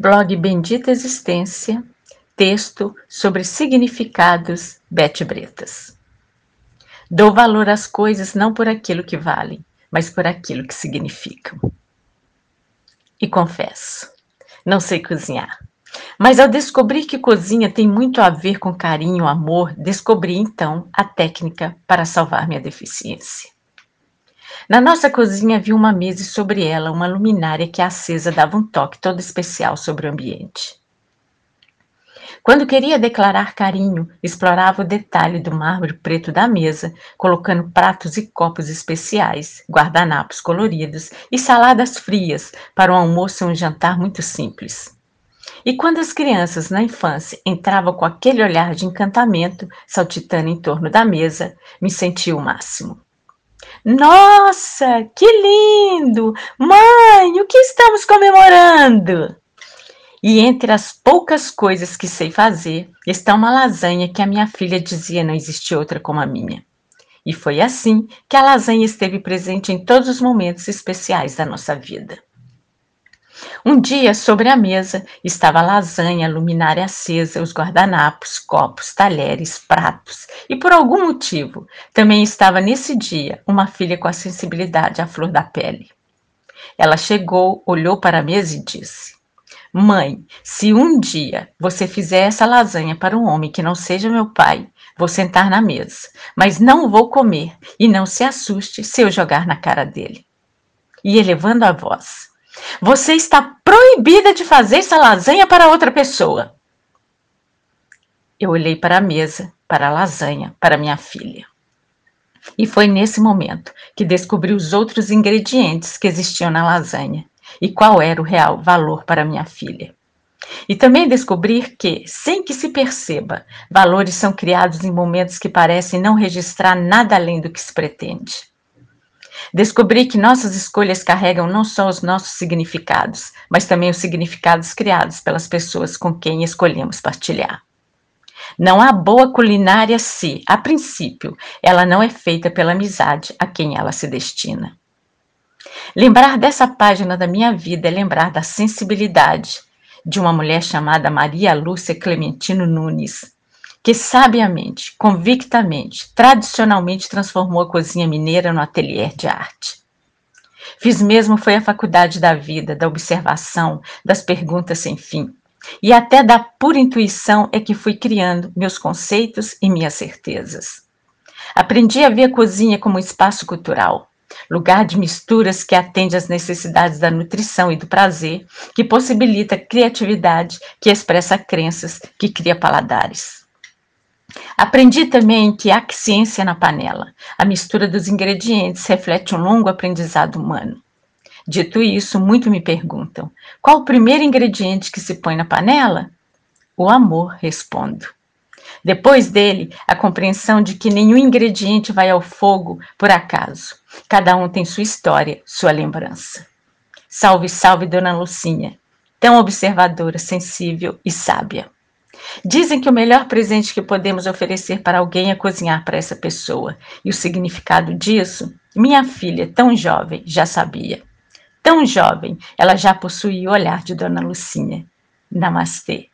Blog Bendita Existência, texto sobre significados Bete Bretas. Dou valor às coisas não por aquilo que valem, mas por aquilo que significam. E confesso, não sei cozinhar. Mas ao descobrir que cozinha tem muito a ver com carinho, amor, descobri então a técnica para salvar minha deficiência. Na nossa cozinha havia uma mesa e sobre ela uma luminária que acesa dava um toque todo especial sobre o ambiente. Quando queria declarar carinho, explorava o detalhe do mármore preto da mesa, colocando pratos e copos especiais, guardanapos coloridos e saladas frias para um almoço e um jantar muito simples. E quando as crianças na infância entravam com aquele olhar de encantamento, saltitando em torno da mesa, me sentia o máximo. Nossa, que lindo! Mãe, o que estamos comemorando? E entre as poucas coisas que sei fazer, está uma lasanha que a minha filha dizia não existir outra como a minha. E foi assim que a lasanha esteve presente em todos os momentos especiais da nossa vida. Um dia, sobre a mesa, estava lasanha, luminária acesa, os guardanapos, copos, talheres, pratos. E por algum motivo, também estava nesse dia uma filha com a sensibilidade à flor da pele. Ela chegou, olhou para a mesa e disse: Mãe, se um dia você fizer essa lasanha para um homem que não seja meu pai, vou sentar na mesa, mas não vou comer e não se assuste se eu jogar na cara dele. E elevando a voz: Você está proibida de fazer essa lasanha para outra pessoa. Eu olhei para a mesa, para a lasanha, para minha filha. E foi nesse momento que descobri os outros ingredientes que existiam na lasanha e qual era o real valor para minha filha. E também descobrir que, sem que se perceba, valores são criados em momentos que parecem não registrar nada além do que se pretende. Descobri que nossas escolhas carregam não só os nossos significados, mas também os significados criados pelas pessoas com quem escolhemos partilhar. Não há boa culinária se, a princípio, ela não é feita pela amizade a quem ela se destina. Lembrar dessa página da minha vida é lembrar da sensibilidade de uma mulher chamada Maria Lúcia Clementino Nunes, que sabiamente, convictamente, tradicionalmente transformou a cozinha mineira no ateliê de arte. Fiz mesmo foi a faculdade da vida, da observação, das perguntas sem fim. E até da pura intuição é que fui criando meus conceitos e minhas certezas. Aprendi a ver a cozinha como um espaço cultural, lugar de misturas que atende às necessidades da nutrição e do prazer, que possibilita criatividade, que expressa crenças, que cria paladares. Aprendi também que há ciência na panela. A mistura dos ingredientes reflete um longo aprendizado humano. Dito isso, muito me perguntam: qual o primeiro ingrediente que se põe na panela? O amor, respondo. Depois dele, a compreensão de que nenhum ingrediente vai ao fogo por acaso. Cada um tem sua história, sua lembrança. Salve, salve, Dona Lucinha, tão observadora, sensível e sábia. Dizem que o melhor presente que podemos oferecer para alguém é cozinhar para essa pessoa. E o significado disso, minha filha, tão jovem, já sabia. Tão jovem, ela já possuía o olhar de Dona Lucinha. Namastê.